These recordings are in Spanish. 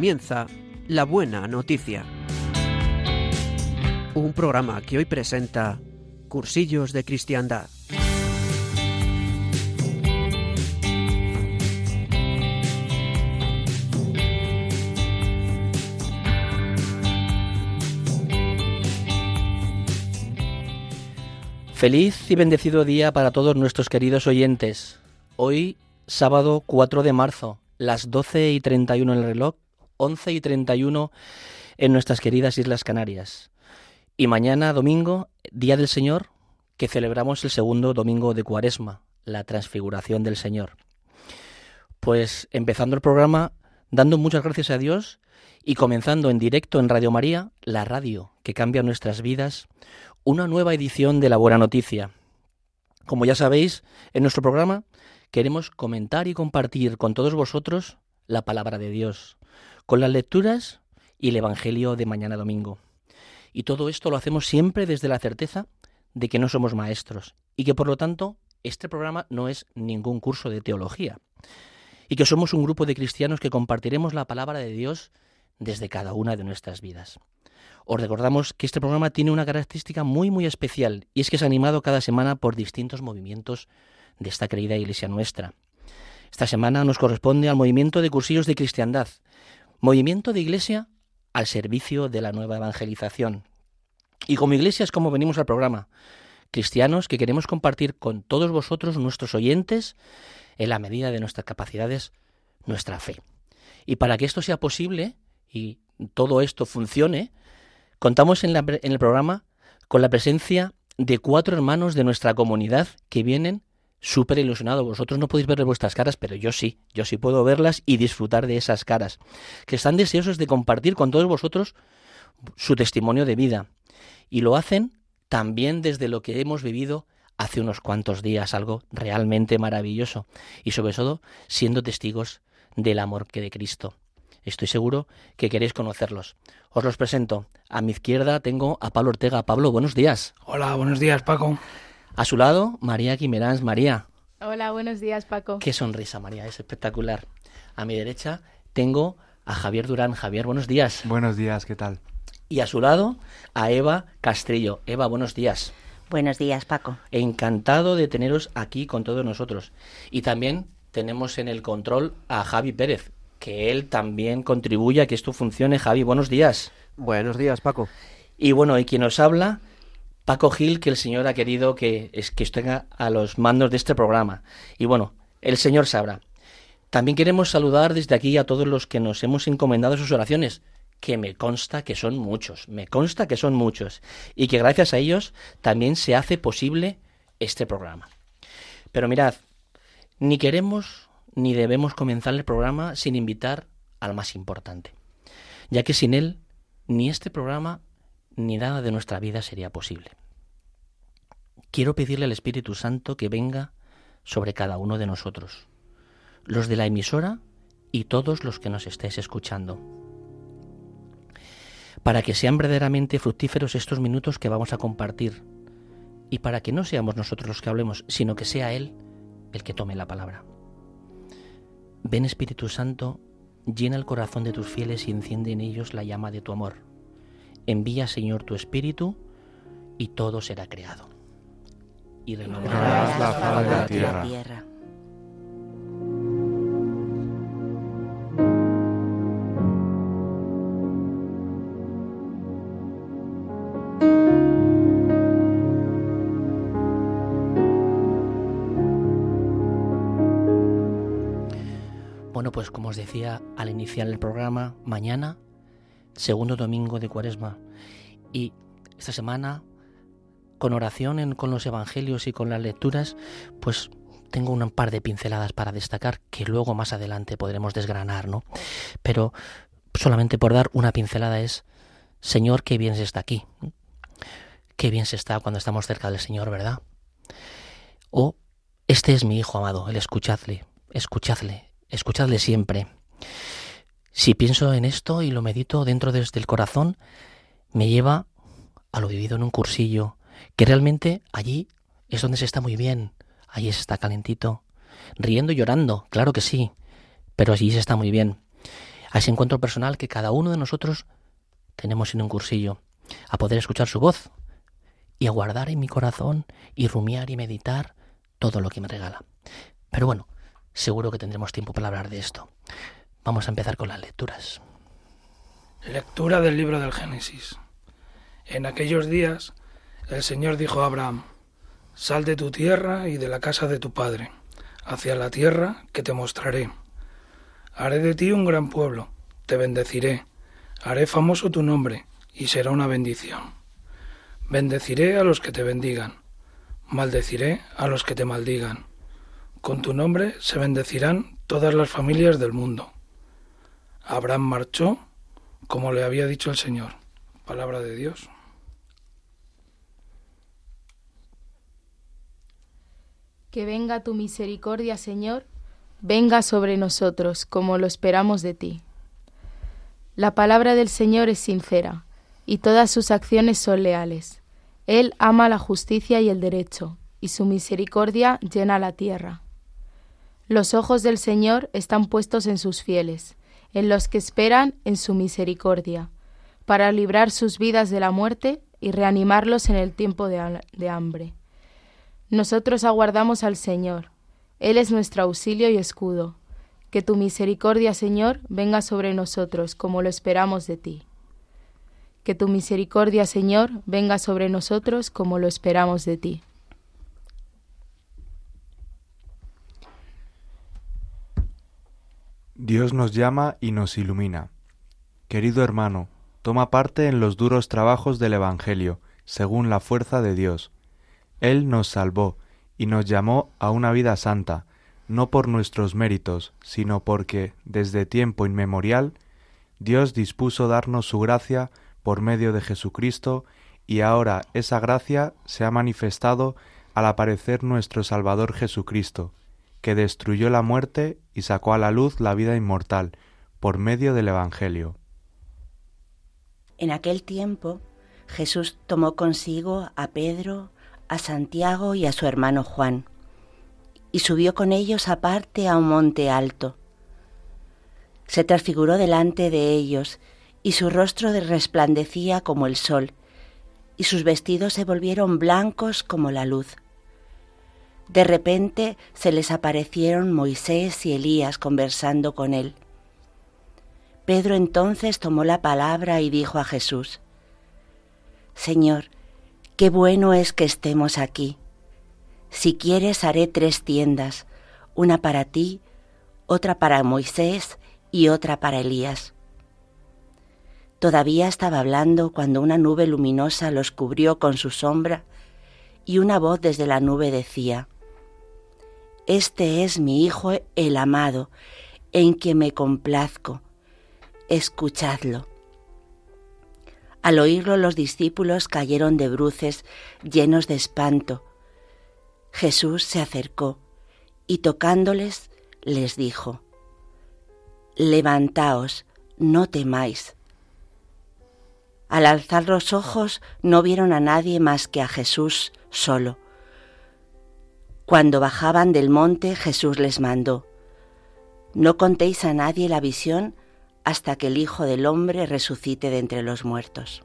comienza La Buena Noticia. Un programa que hoy presenta Cursillos de Cristiandad. Feliz y bendecido día para todos nuestros queridos oyentes. Hoy, sábado 4 de marzo, las 12 y 31 en el reloj, 11 y 31 en nuestras queridas Islas Canarias. Y mañana, domingo, Día del Señor, que celebramos el segundo domingo de Cuaresma, la transfiguración del Señor. Pues empezando el programa, dando muchas gracias a Dios y comenzando en directo en Radio María, la radio que cambia nuestras vidas, una nueva edición de La Buena Noticia. Como ya sabéis, en nuestro programa queremos comentar y compartir con todos vosotros la palabra de Dios, con las lecturas y el Evangelio de mañana domingo. Y todo esto lo hacemos siempre desde la certeza de que no somos maestros y que por lo tanto este programa no es ningún curso de teología y que somos un grupo de cristianos que compartiremos la palabra de Dios desde cada una de nuestras vidas. Os recordamos que este programa tiene una característica muy muy especial y es que es animado cada semana por distintos movimientos de esta querida iglesia nuestra. Esta semana nos corresponde al movimiento de cursillos de cristiandad, movimiento de iglesia al servicio de la nueva evangelización. Y como iglesia es como venimos al programa, cristianos que queremos compartir con todos vosotros, nuestros oyentes, en la medida de nuestras capacidades, nuestra fe. Y para que esto sea posible y todo esto funcione, contamos en, en el programa con la presencia de cuatro hermanos de nuestra comunidad que vienen súper ilusionados. Vosotros no podéis ver vuestras caras, pero yo sí, yo sí puedo verlas y disfrutar de esas caras, que están deseosos de compartir con todos vosotros su testimonio de vida. Y lo hacen también desde lo que hemos vivido hace unos cuantos días, algo realmente maravilloso, y sobre todo siendo testigos del amor que de Cristo. Estoy seguro que queréis conocerlos. Os los presento. A mi izquierda tengo a Pablo Ortega. Pablo, buenos días. Hola, buenos días, Paco. A su lado, María Quimerans. María. Hola, buenos días, Paco. Qué sonrisa, María, es espectacular. A mi derecha tengo a Javier Durán. Javier, buenos días. Buenos días, ¿qué tal? Y a su lado, a Eva Castrillo. Eva, buenos días. Buenos días, Paco. Encantado de teneros aquí con todos nosotros. Y también tenemos en el control a Javi Pérez, que él también contribuye a que esto funcione. Javi, buenos días. Buenos días, Paco. Y bueno, y quien nos habla, Paco Gil, que el Señor ha querido que, es, que a los mandos de este programa. Y bueno, el Señor sabrá. También queremos saludar desde aquí a todos los que nos hemos encomendado sus oraciones, que me consta que son muchos, me consta que son muchos, y que gracias a ellos también se hace posible este programa. Pero mirad, ni queremos ni debemos comenzar el programa sin invitar al más importante, ya que sin él ni este programa ni nada de nuestra vida sería posible. Quiero pedirle al Espíritu Santo que venga sobre cada uno de nosotros, los de la emisora y todos los que nos estéis escuchando, para que sean verdaderamente fructíferos estos minutos que vamos a compartir y para que no seamos nosotros los que hablemos, sino que sea Él el que tome la palabra. Ven Espíritu Santo, llena el corazón de tus fieles y enciende en ellos la llama de tu amor. Envía, Señor, tu Espíritu y todo será creado. Y renovarás la faz de la tierra. tierra. Bueno, pues como os decía al iniciar el programa, mañana, segundo domingo de Cuaresma. Y esta semana, con oración en- con los evangelios y con las lecturas, pues tengo un par de pinceladas para destacar que luego más adelante podremos desgranar, ¿no? Pero solamente por dar una pincelada es, Señor, qué bien se está aquí. Qué bien se está cuando estamos cerca del Señor, ¿verdad? O, este es mi Hijo amado, el escuchadle, escuchadle, escuchadle siempre. Si pienso en esto y lo medito dentro desde el corazón, me lleva a lo vivido en un cursillo, que realmente allí es donde se está muy bien, allí se está calentito, riendo y llorando, claro que sí, pero allí se está muy bien. a ese encuentro personal que cada uno de nosotros tenemos en un cursillo, a poder escuchar su voz y a guardar en mi corazón y rumiar y meditar todo lo que me regala. Pero bueno, seguro que tendremos tiempo para hablar de esto. Vamos a empezar con las lecturas. Lectura del libro del Génesis. En aquellos días el Señor dijo a Abraham, Sal de tu tierra y de la casa de tu padre, hacia la tierra que te mostraré. Haré de ti un gran pueblo, te bendeciré, haré famoso tu nombre, y será una bendición. Bendeciré a los que te bendigan, maldeciré a los que te maldigan. Con tu nombre se bendecirán todas las familias del mundo. Abraham marchó como le había dicho el Señor. Palabra de Dios. Que venga tu misericordia, Señor, venga sobre nosotros, como lo esperamos de ti. La palabra del Señor es sincera, y todas sus acciones son leales. Él ama la justicia y el derecho, y su misericordia llena la tierra. Los ojos del Señor están puestos en sus fieles, en los que esperan en su misericordia, para librar sus vidas de la muerte y reanimarlos en el tiempo de, de hambre. Nosotros aguardamos al Señor. Él es nuestro auxilio y escudo. Que tu misericordia, Señor, venga sobre nosotros, como lo esperamos de ti. Que tu misericordia, Señor, venga sobre nosotros, como lo esperamos de ti. Dios nos llama y nos ilumina. Querido hermano, toma parte en los duros trabajos del Evangelio, según la fuerza de Dios él nos salvó y nos llamó a una vida santa, no por nuestros méritos, sino porque, desde tiempo inmemorial, Dios dispuso darnos su gracia por medio de Jesucristo, y ahora esa gracia se ha manifestado al aparecer nuestro Salvador Jesucristo, que destruyó la muerte y sacó a la luz la vida inmortal por medio del Evangelio. En aquel tiempo Jesús tomó consigo a Pedro, a Santiago y a su hermano Juan, y subió con ellos aparte a un monte alto. Se transfiguró delante de ellos, y su rostro resplandecía como el sol, y sus vestidos se volvieron blancos como la luz. De repente se les aparecieron Moisés y Elías conversando con él. Pedro entonces tomó la palabra y dijo a Jesús, Señor, Qué bueno es que estemos aquí. Si quieres haré tres tiendas, una para ti, otra para Moisés y otra para Elías. Todavía estaba hablando cuando una nube luminosa los cubrió con su sombra y una voz desde la nube decía, Este es mi Hijo el amado, en quien me complazco, escuchadlo. Al oírlo los discípulos cayeron de bruces llenos de espanto. Jesús se acercó y tocándoles les dijo, Levantaos, no temáis. Al alzar los ojos no vieron a nadie más que a Jesús solo. Cuando bajaban del monte Jesús les mandó, No contéis a nadie la visión hasta que el Hijo del Hombre resucite de entre los muertos.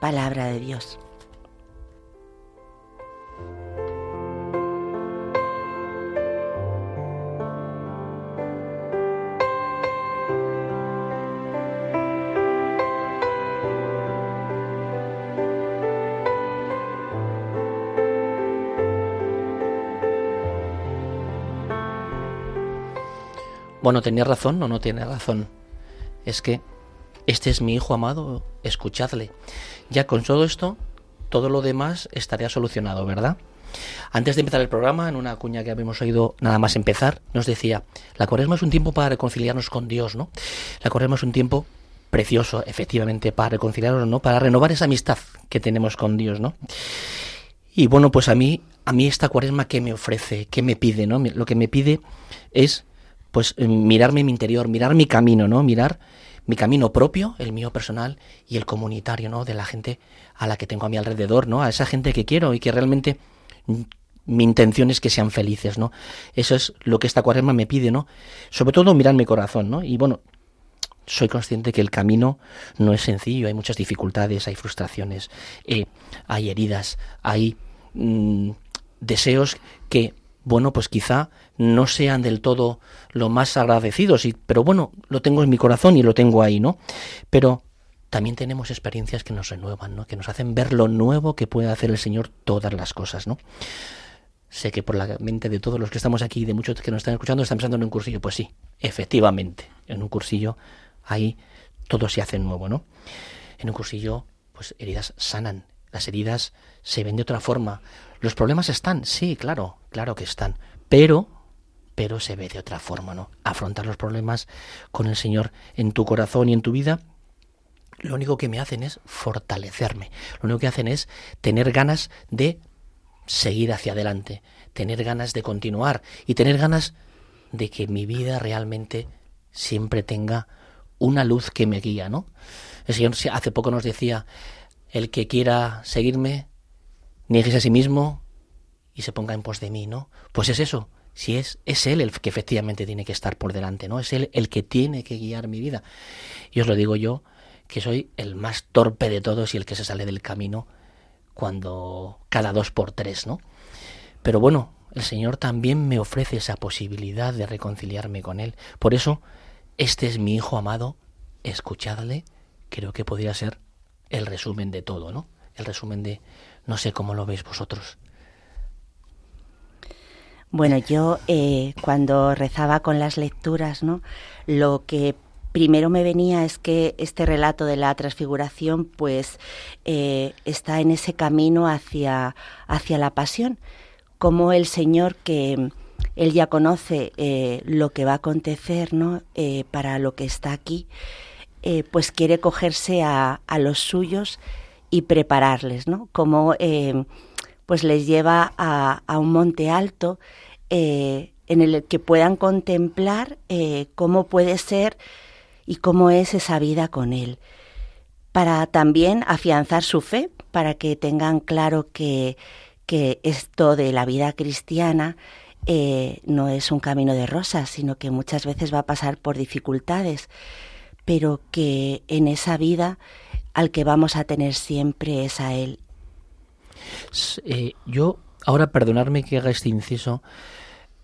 Palabra de Dios. Bueno, ¿tenía razón o no tiene razón? Es que este es mi hijo amado, escuchadle. Ya con todo esto, todo lo demás estaría solucionado, ¿verdad? Antes de empezar el programa, en una cuña que habíamos oído nada más empezar, nos decía, la cuaresma es un tiempo para reconciliarnos con Dios, ¿no? La cuaresma es un tiempo precioso, efectivamente, para reconciliarnos, ¿no? Para renovar esa amistad que tenemos con Dios, ¿no? Y bueno, pues a mí, a mí esta cuaresma, ¿qué me ofrece? ¿Qué me pide, no? Lo que me pide es pues eh, mirarme mi interior, mirar mi camino, ¿no? Mirar mi camino propio, el mío personal y el comunitario, ¿no? De la gente a la que tengo a mi alrededor, ¿no? A esa gente que quiero y que realmente mi intención es que sean felices, ¿no? Eso es lo que esta cuaresma me pide, ¿no? Sobre todo mirar mi corazón, ¿no? Y bueno, soy consciente que el camino no es sencillo, hay muchas dificultades, hay frustraciones, eh, hay heridas, hay mm, deseos que, bueno, pues quizá no sean del todo lo más agradecidos, y, pero bueno, lo tengo en mi corazón y lo tengo ahí, ¿no? Pero también tenemos experiencias que nos renuevan, ¿no? Que nos hacen ver lo nuevo que puede hacer el Señor todas las cosas, ¿no? Sé que por la mente de todos los que estamos aquí, de muchos que nos están escuchando, están pensando en un cursillo. Pues sí, efectivamente, en un cursillo ahí todo se hace nuevo, ¿no? En un cursillo, pues heridas sanan, las heridas se ven de otra forma. Los problemas están, sí, claro, claro que están, pero pero se ve de otra forma, ¿no? Afrontar los problemas con el Señor en tu corazón y en tu vida lo único que me hacen es fortalecerme, lo único que hacen es tener ganas de seguir hacia adelante, tener ganas de continuar y tener ganas de que mi vida realmente siempre tenga una luz que me guía, ¿no? El Señor hace poco nos decía, el que quiera seguirme, nieguese a sí mismo y se ponga en pos de mí, ¿no? Pues es eso, si es, es Él el que efectivamente tiene que estar por delante, ¿no? Es Él el que tiene que guiar mi vida. Y os lo digo yo, que soy el más torpe de todos y el que se sale del camino cuando cada dos por tres, ¿no? Pero bueno, el Señor también me ofrece esa posibilidad de reconciliarme con Él. Por eso este es mi hijo amado, escuchadle, creo que podría ser el resumen de todo, ¿no? El resumen de, no sé cómo lo veis vosotros. Bueno, yo eh, cuando rezaba con las lecturas, ¿no? Lo que primero me venía es que este relato de la transfiguración, pues, eh, está en ese camino hacia, hacia la pasión, como el Señor que él ya conoce eh, lo que va a acontecer ¿no? Para lo que está aquí, pues quiere cogerse a, a, los suyos y prepararles, ¿no? Como pues les lleva a, un monte alto en el que puedan contemplar cómo puede ser y cómo es esa vida con él, para también afianzar su fe, para que tengan claro que, que esto de la vida cristiana eh, no es un camino de rosas, sino que muchas veces va a pasar por dificultades, pero que en esa vida al que vamos a tener siempre es a Él. Eh, yo, ahora perdonarme que haga este inciso,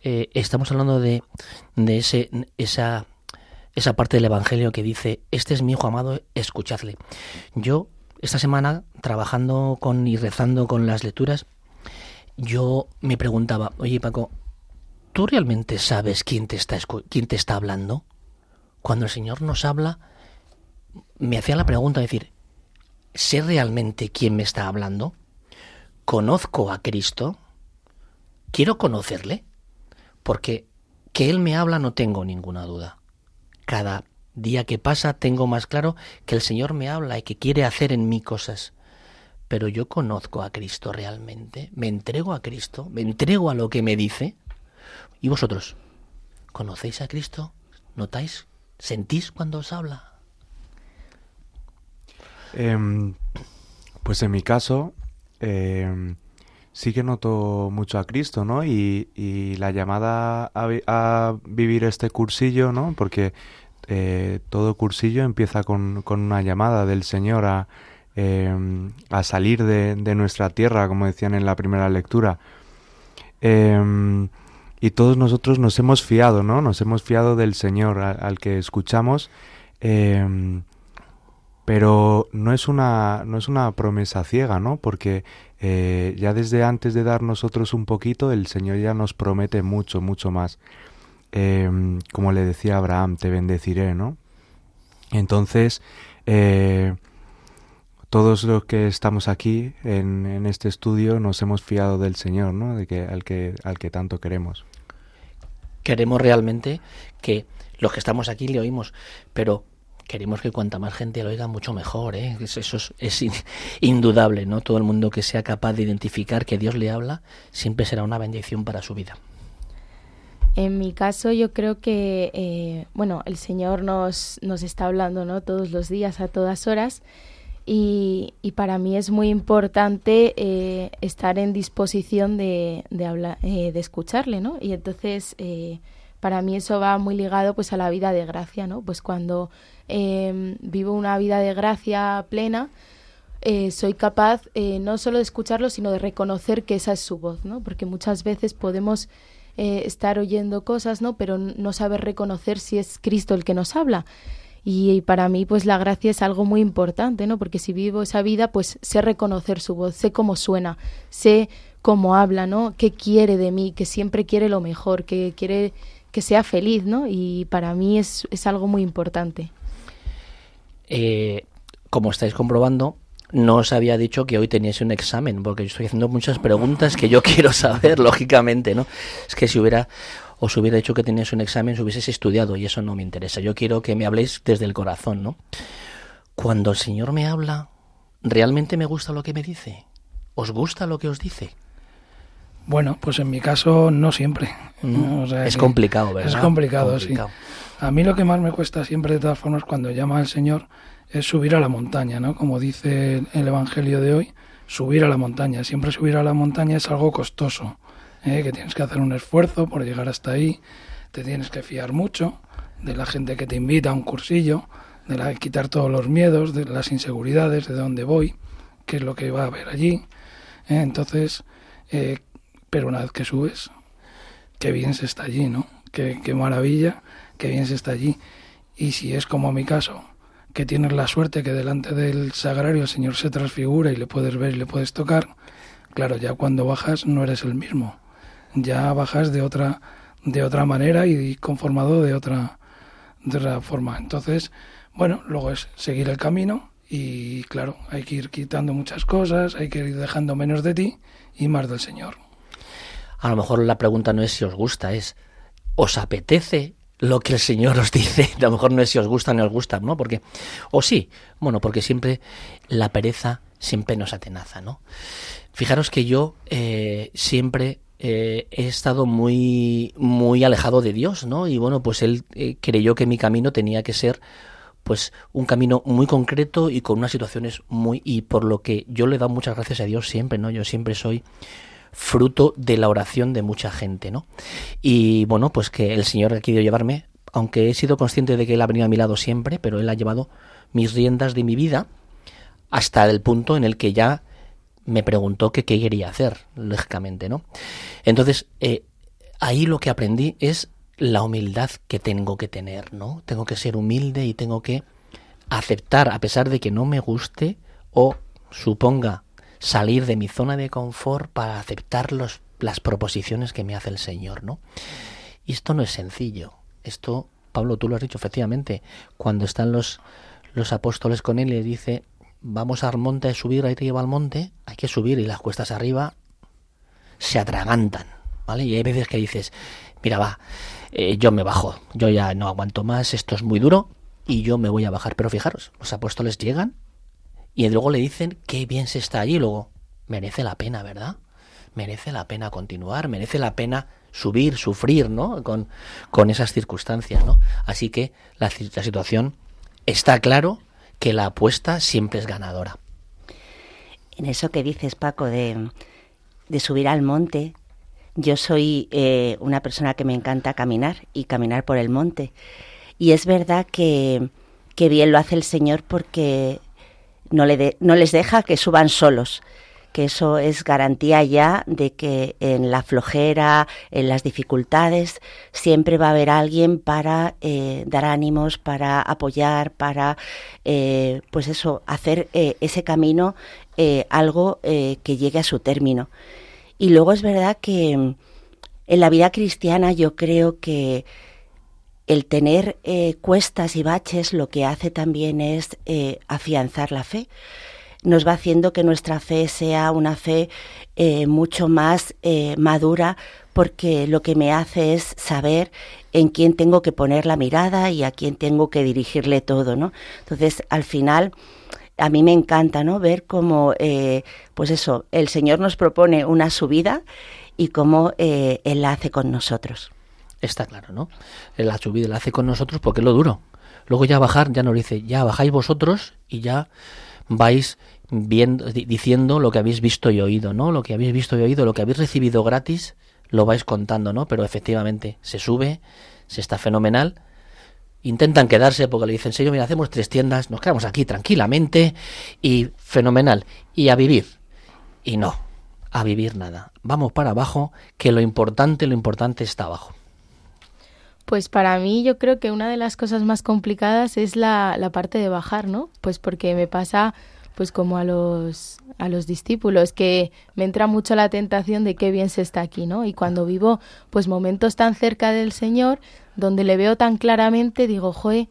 eh, estamos hablando de, de ese, esa, esa parte del Evangelio que dice, este es mi Hijo amado, escuchadle. Yo, esta semana, trabajando con y rezando con las lecturas, yo me preguntaba, oye Paco, ¿Tú realmente sabes quién te está, quién te está hablando? Cuando el Señor nos habla, me hacía la pregunta de decir, ¿sé realmente quién me está hablando? ¿Conozco a Cristo? ¿Quiero conocerle? Porque que Él me habla no tengo ninguna duda. Cada día que pasa tengo más claro que el Señor me habla y que quiere hacer en mí cosas. Pero yo conozco a Cristo realmente, me entrego a Cristo, me entrego a lo que me dice. ¿Y vosotros? ¿Conocéis a Cristo? ¿Notáis? ¿Sentís cuando os habla? Eh, pues en mi caso, eh, sí que noto mucho a Cristo, ¿no? Y, la llamada a, vivir este cursillo, ¿no? Porque eh, todo cursillo empieza con, una llamada del Señor a, eh, a salir de, nuestra tierra, como decían en la primera lectura. Y todos nosotros nos hemos fiado, ¿no? Nos hemos fiado del Señor al, que escuchamos, pero no es una no es una promesa ciega, ¿no? Porque eh, ya desde antes de dar nosotros un poquito, el Señor ya nos promete mucho, mucho más. Eh, como le decía Abraham, te bendeciré, ¿no? Entonces, eh, todos los que estamos aquí en, en, este estudio nos hemos fiado del Señor, ¿no? De que al que al que tanto queremos. Queremos realmente que los que estamos aquí le oímos, pero queremos que cuanta más gente lo oiga mucho mejor, ¿eh? Eso es, es in, indudable, ¿no? Todo el mundo que sea capaz de identificar que Dios le habla siempre será una bendición para su vida. En mi caso yo creo que, eh, bueno, el Señor nos, nos está hablando, ¿no? Todos los días, a todas horas, Y, para mí es muy importante eh, estar en disposición de, de, hablar, eh, de escucharle, ¿no? Y entonces, para mí eso va muy ligado pues a la vida de gracia, ¿no? Pues cuando em, vivo una vida de gracia plena, soy capaz no solo de escucharlo, sino de reconocer que esa es su voz, ¿no? Porque muchas veces podemos estar oyendo cosas, ¿no? Pero no saber reconocer si es Cristo el que nos habla. Y, para mí, pues la gracia es algo muy importante, ¿no? Porque si vivo esa vida, pues sé reconocer su voz, sé cómo suena, sé cómo habla, ¿no? Qué quiere de mí, que siempre quiere lo mejor, que quiere que sea feliz, ¿no? Y para mí es, es algo muy importante. Eh, como estáis comprobando, no os había dicho que hoy teníais un examen, porque yo estoy haciendo muchas preguntas que yo quiero saber, lógicamente, ¿no? Es que si hubiera os hubiera dicho que tenías un examen, os hubieses estudiado y eso no me interesa. Yo quiero que me habléis desde el corazón, ¿no? Cuando el Señor me habla, ¿realmente me gusta lo que me dice? ¿Os gusta lo que os dice? Bueno, pues en mi caso no siempre. Mm. es complicado, ¿verdad? Es complicado, sí. A mí lo que más me cuesta siempre, de todas formas, cuando llama al Señor, es subir a la montaña, ¿no? Como dice el Evangelio de hoy, subir a la montaña. Siempre subir a la montaña es algo costoso. ¿eh? que tienes que hacer un esfuerzo por llegar hasta ahí, te tienes que fiar mucho de la gente que te invita a un cursillo, de la, quitar todos los miedos, de las inseguridades, de dónde voy, qué es lo que va a haber allí. ¿eh? Entonces, eh, pero una vez que subes, qué bien se está allí, ¿no? Qué maravilla, qué bien se está allí. Y si es como mi caso, que tienes la suerte que delante del sagrario el Señor se transfigura y le puedes ver y le puedes tocar, claro, ya cuando bajas no eres el mismo ya bajas de otra de otra manera y conformado de otra de otra forma. Entonces, bueno, luego es seguir el camino y claro, hay que ir quitando muchas cosas, hay que ir dejando menos de ti y más del Señor. A lo mejor la pregunta no es si os gusta, es ¿os apetece lo que el Señor os dice? A lo mejor no es si os gusta o no os gusta, ¿no? Porque, o sí, bueno, porque siempre la pereza siempre nos atenaza, ¿no? Fijaros que yo eh, siempre eh, he estado muy, muy alejado de Dios, ¿no? Y bueno, pues él eh, creyó que mi camino tenía que ser pues un camino muy concreto y con unas situaciones muy y por lo que yo le he dado muchas gracias a Dios siempre, ¿no? Yo siempre soy fruto de la oración de mucha gente, ¿no? Y bueno, pues que el Señor ha querido llevarme, aunque he sido consciente de que Él ha venido a mi lado siempre, pero Él ha llevado mis riendas de mi vida hasta el punto en el que ya me preguntó que qué quería hacer, lógicamente, ¿no? Entonces, eh, ahí lo que aprendí es la humildad que tengo que tener, ¿no? Tengo que ser humilde y tengo que aceptar, a pesar de que no me guste o suponga salir de mi zona de confort para aceptar los, las proposiciones que me hace el Señor, ¿no? Y esto no es sencillo. Esto, Pablo, tú lo has dicho efectivamente, cuando están los, los apóstoles con él y le dice, vamos al monte a subir, ahí te lleva al monte, hay que subir y las cuestas arriba se atragantan, ¿vale? Y hay veces que dices, mira, va, eh, yo me bajo, yo ya no aguanto más, esto es muy duro y yo me voy a bajar. Pero fijaros, los apóstoles llegan y luego le dicen qué bien se está allí, luego merece la pena, ¿verdad? Merece la pena continuar, merece la pena subir, sufrir, ¿no? Con, con esas circunstancias, ¿no? Así que la, la situación está claro que la apuesta siempre es ganadora. En eso que dices, Paco, de, subir al monte, yo soy eh, una persona que me encanta caminar y caminar por el monte. Y es verdad que, que bien lo hace el Señor porque no, le no les deja que suban solos que eso es garantía ya de que en la flojera, en las dificultades, siempre va a haber alguien para eh, dar ánimos, para apoyar, para, eh, pues eso, hacer eh, ese camino algo que llegue a su término. Y luego es verdad que en la vida cristiana yo creo que el tener cuestas y baches lo que hace también es afianzar la fe nos va haciendo que nuestra fe sea una fe eh, mucho más eh, madura porque lo que me hace es saber en quién tengo que poner la mirada y a quién tengo que dirigirle todo, ¿no? Entonces, al final, a mí me encanta, ¿no? Ver cómo, eh, pues eso, el Señor nos propone una subida y cómo Él la hace con nosotros. Está claro, ¿no? La subida la hace con nosotros porque es lo duro. Luego ya bajar, ya nos dice, ya bajáis vosotros y ya vais viendo, diciendo lo que habéis visto y oído, ¿no? Lo que habéis visto y oído, lo que habéis recibido gratis, lo vais contando, ¿no? Pero efectivamente se sube, se está fenomenal. Intentan quedarse porque le dicen, señor, mira, hacemos tres tiendas, nos quedamos aquí tranquilamente y fenomenal. Y a vivir. Y no, a vivir nada. Vamos para abajo, que lo importante, lo importante está abajo. Pues para mí yo creo que una de las cosas más complicadas es la, la parte de bajar, ¿no? Pues porque me pasa pues como a los a los discípulos que me entra mucho la tentación de qué bien se está aquí, ¿no? Y cuando vivo pues momentos tan cerca del Señor, donde le veo tan claramente, digo, "Joe,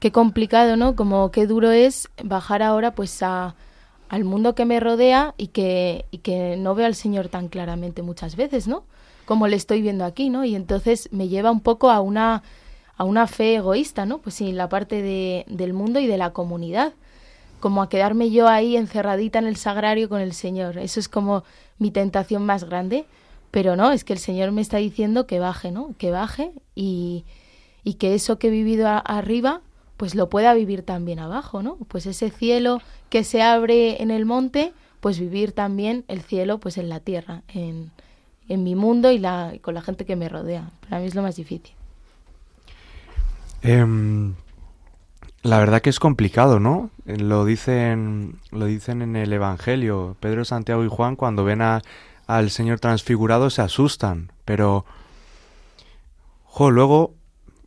qué complicado, ¿no? Como qué duro es bajar ahora pues a al mundo que me rodea y que y que no veo al Señor tan claramente muchas veces, ¿no? Como le estoy viendo aquí, ¿no? Y entonces me lleva un poco a una a una fe egoísta, ¿no? Pues sí, la parte de, del mundo y de la comunidad como a quedarme yo ahí encerradita en el sagrario con el Señor. Eso es como mi tentación más grande. Pero no, es que el Señor me está diciendo que baje, ¿no? Que baje y, y que eso que he vivido arriba, pues lo pueda vivir también abajo, ¿no? Pues ese cielo que se abre en el monte, pues vivir también el cielo pues en la tierra, en, en mi mundo y la, con la gente que me rodea. Para mí es lo más difícil. Em, la verdad que es complicado, ¿no? Lo dicen, lo dicen en el Evangelio. Pedro, Santiago y Juan cuando ven a, al Señor transfigurado se asustan, pero jo, luego,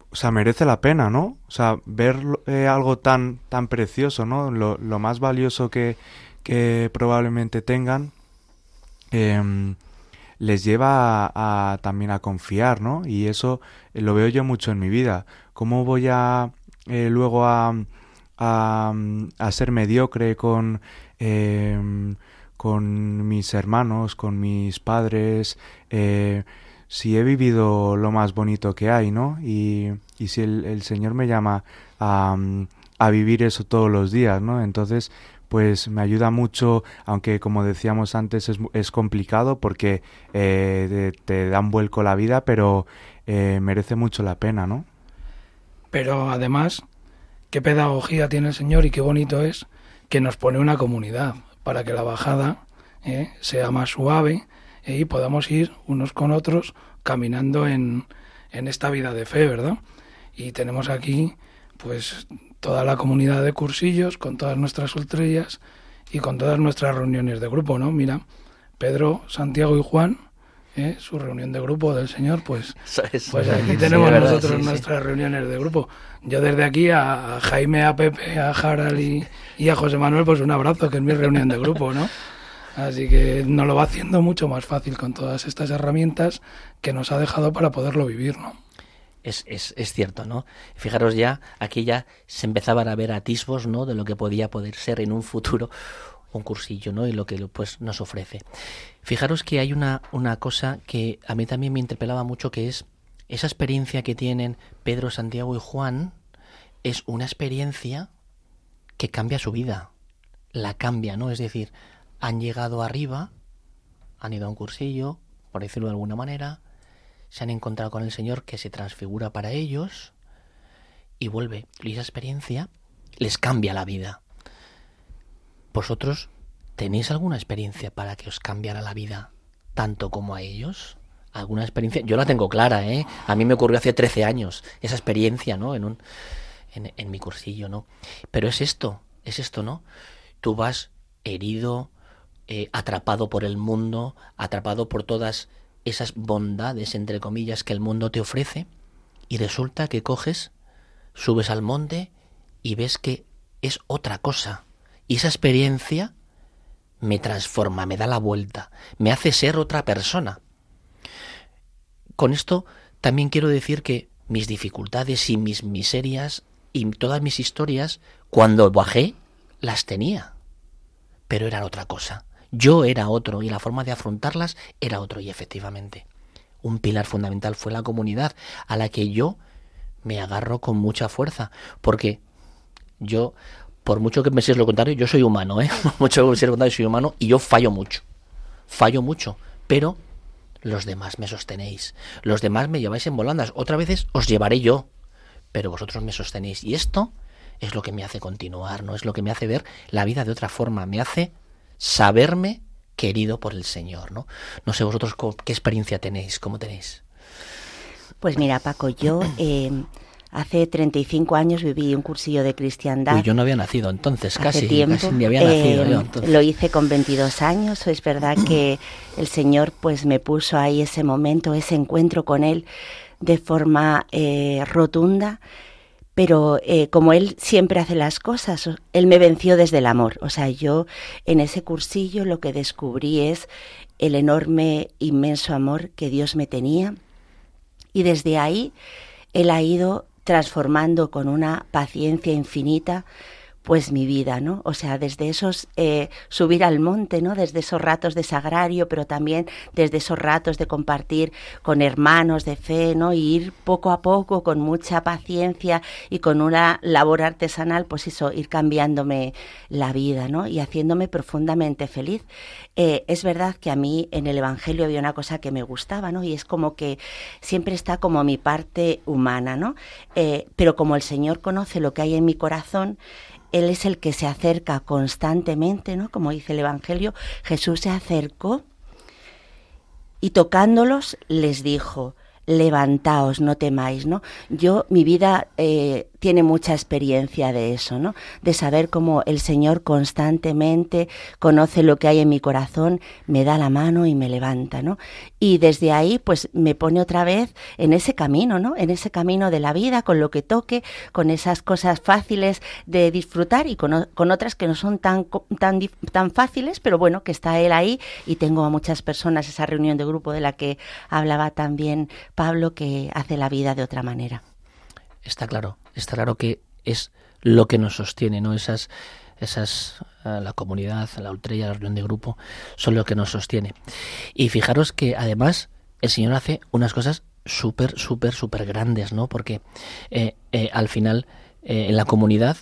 o sea, merece la pena, ¿no? O sea, ver eh, algo tan tan precioso, ¿no? Lo, más valioso que, que probablemente tengan eh, les lleva a, también a confiar, ¿no? Y eso lo veo yo mucho en mi vida. ¿Cómo voy a eh, luego a, a, ser mediocre con, eh, con mis hermanos, con mis padres, eh, si he vivido lo más bonito que hay, ¿no? Y, y si el, el, Señor me llama a, a vivir eso todos los días, ¿no? Entonces, pues me ayuda mucho, aunque como decíamos antes es, es complicado porque eh, te, te, da un vuelco la vida, pero eh, merece mucho la pena, ¿no? Pero además, qué pedagogía tiene el Señor y qué bonito es que nos pone una comunidad para que la bajada eh, sea más suave eh, y podamos ir unos con otros caminando en, en esta vida de fe, ¿verdad? Y tenemos aquí, pues, toda la comunidad de cursillos, con todas nuestras ultrellas y con todas nuestras reuniones de grupo, ¿no? Mira, Pedro, Santiago y Juan ¿eh? su reunión de grupo del Señor, pues, pues aquí tenemos sí, nosotros sí, nuestras sí. reuniones de grupo. Yo desde aquí a, a Jaime, a Pepe, a Haral y, y, a José Manuel, pues un abrazo, que es mi reunión de grupo, ¿no? Así que nos lo va haciendo mucho más fácil con todas estas herramientas que nos ha dejado para poderlo vivir, ¿no? Es, es, es, cierto, ¿no? Fijaros ya, aquí ya se empezaban a ver atisbos, ¿no? De lo que podía poder ser en un futuro un cursillo, ¿no? Y lo que pues nos ofrece. Fijaros que hay una, una cosa que a mí también me interpelaba mucho, que es esa experiencia que tienen Pedro, Santiago y Juan, es una experiencia que cambia su vida, la cambia, ¿no? Es decir, han llegado arriba, han ido a un cursillo, por decirlo de alguna manera, se han encontrado con el Señor que se transfigura para ellos y vuelve. Y esa experiencia les cambia la vida. ¿Vosotros tenéis alguna experiencia para que os cambiara la vida tanto como a ellos? ¿Alguna experiencia? Yo la tengo clara, ¿eh? A mí me ocurrió hace 13 años esa experiencia, ¿no? En, un, en, en mi cursillo, ¿no? Pero es esto, es esto, ¿no? Tú vas herido, eh, atrapado por el mundo, atrapado por todas esas bondades, entre comillas, que el mundo te ofrece, y resulta que coges, subes al monte y ves que es otra cosa. Y esa experiencia me transforma, me da la vuelta, me hace ser otra persona. Con esto también quiero decir que mis dificultades y mis miserias y todas mis historias, cuando bajé, las tenía. Pero eran otra cosa. Yo era otro y la forma de afrontarlas era otro. Y efectivamente, un pilar fundamental fue la comunidad a la que yo me agarro con mucha fuerza. Porque yo por mucho que me seas lo contrario, yo soy humano, ¿eh? mucho que me seas lo contrario, soy humano y yo fallo mucho. Fallo mucho, pero los demás me sostenéis. Los demás me lleváis en volandas. Otras veces os llevaré yo, pero vosotros me sostenéis. Y esto es lo que me hace continuar, ¿no? Es lo que me hace ver la vida de otra forma, me hace saberme querido por el Señor, ¿no? No sé vosotros qué experiencia tenéis, cómo tenéis. Pues mira, Paco, yo eh, hace 35 años viví un cursillo de cristiandad. Uy, yo no había nacido entonces, casi, tiempo, ni había nacido yo, eh, Lo hice con 22 años, es verdad que el Señor pues me puso ahí ese momento, ese encuentro con Él de forma eh, rotunda pero eh, como él siempre hace las cosas, él me venció desde el amor. O sea, yo en ese cursillo lo que descubrí es el enorme, inmenso amor que Dios me tenía. Y desde ahí él ha ido transformando con una paciencia infinita pues mi vida, ¿no? O sea, desde esos eh, subir al monte, ¿no? Desde esos ratos de sagrario, pero también desde esos ratos de compartir con hermanos de fe, ¿no? Y ir poco a poco, con mucha paciencia y con una labor artesanal, pues eso, ir cambiándome la vida, ¿no? Y haciéndome profundamente feliz. Eh, es verdad que a mí en el Evangelio había una cosa que me gustaba, ¿no? Y es como que siempre está como mi parte humana, ¿no? Eh, pero como el Señor conoce lo que hay en mi corazón, él es el que se acerca constantemente, ¿no? Como dice el Evangelio, Jesús se acercó y tocándolos les dijo, levantaos, no temáis, ¿no? Yo, mi vida eh, tiene mucha experiencia de eso, ¿no? De saber cómo el Señor constantemente conoce lo que hay en mi corazón, me da la mano y me levanta, ¿no? Y desde ahí, pues me pone otra vez en ese camino, ¿no? En ese camino de la vida, con lo que toque, con esas cosas fáciles de disfrutar y con, otras que no son tan, tan, tan fáciles, pero bueno, que está Él ahí y tengo a muchas personas, esa reunión de grupo de la que hablaba también Pablo, que hace la vida de otra manera. Está claro, está claro que es lo que nos sostiene, ¿no? Esas, esas, eh, la comunidad, la ultrella, la reunión de grupo, son lo que nos sostiene. Y fijaros que además el Señor hace unas cosas súper, súper, súper grandes, ¿no? Porque eh, eh, al final en la comunidad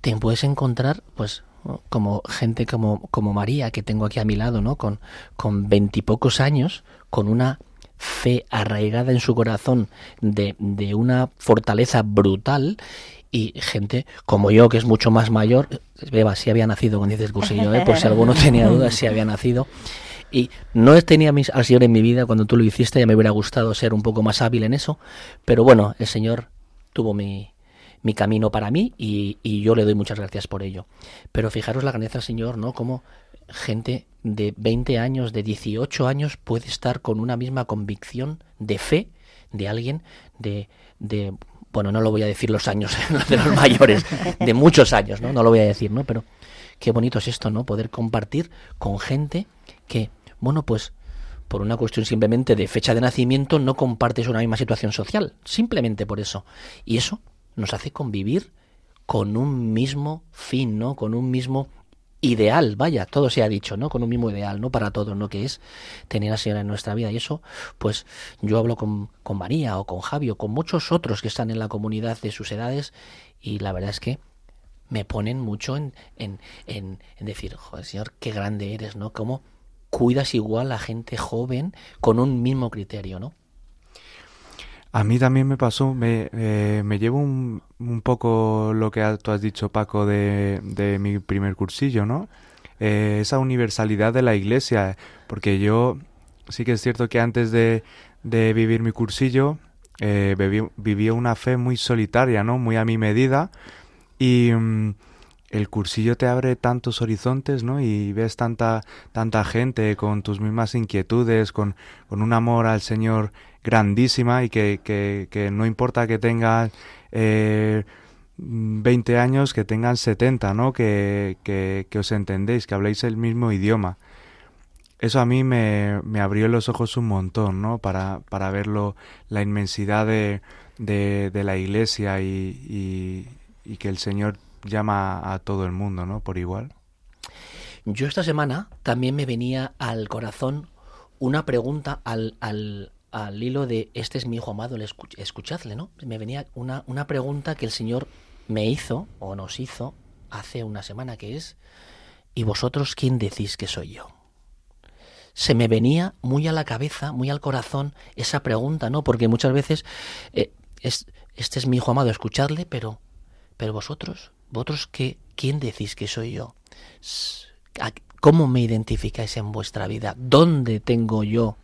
te puedes encontrar, pues, como gente como, como María, que tengo aquí a mi lado, ¿no? Con, con veintipocos años, con una fe arraigada en su corazón de, de una fortaleza brutal y gente como yo, que es mucho más mayor, Beba, si había nacido con dices cursillo, ¿eh? por si alguno tenía dudas, si había nacido. Y no tenía al Señor en mi vida cuando tú lo hiciste, ya me hubiera gustado ser un poco más hábil en eso, pero bueno, el Señor tuvo mi, mi camino para mí y, y, yo le doy muchas gracias por ello. Pero fijaros la grandeza del Señor, ¿no? Como gente de 20 años, de 18 años puede estar con una misma convicción de fe de alguien de, de bueno, no lo voy a decir los años de los mayores, de muchos años, ¿no? No lo voy a decir, ¿no? Pero qué bonito es esto, ¿no? Poder compartir con gente que, bueno, pues por una cuestión simplemente de fecha de nacimiento no compartes una misma situación social, simplemente por eso. Y eso nos hace convivir con un mismo fin, ¿no? Con un mismo ideal, vaya, todo se ha dicho, ¿no? Con un mismo ideal, ¿no? Para todos, ¿no? Que es tener a Señor en nuestra vida. Y eso, pues yo hablo con, con María o con Javi o con muchos otros que están en la comunidad de sus edades y la verdad es que me ponen mucho en, en, en, decir, joder, Señor, qué grande eres, ¿no? Cómo cuidas igual a gente joven con un mismo criterio, ¿no? A mí también me pasó, me, eh, me llevo un, un, poco lo que tú has dicho, Paco, de, de mi primer cursillo, ¿no? Eh, esa universalidad de la iglesia, porque yo sí que es cierto que antes de, de vivir mi cursillo eh, vivía una fe muy solitaria, ¿no? Muy a mi medida y mm, el cursillo te abre tantos horizontes, ¿no? Y ves tanta, tanta gente con tus mismas inquietudes, con, con un amor al Señor grandísima y que, que, no importa que tengan eh, 20 años, que tengan 70, ¿no? Que, que, os entendéis, que habléis el mismo idioma. Eso a mí me, me abrió los ojos un montón, ¿no? Para, para verlo, la inmensidad de, de, la iglesia y, y, que el Señor llama a todo el mundo, ¿no? Por igual. Yo esta semana también me venía al corazón una pregunta al, al, al hilo de este es mi hijo amado, escuchadle, ¿no? Me venía una, una pregunta que el Señor me hizo o nos hizo hace una semana que es ¿y vosotros quién decís que soy yo? Se me venía muy a la cabeza, muy al corazón esa pregunta, ¿no? Porque muchas veces eh, es, este es mi hijo amado, escuchadle, pero Pero vosotros, vosotros qué, ¿quién decís que soy yo? ¿Cómo me identificáis en vuestra vida? ¿Dónde tengo yo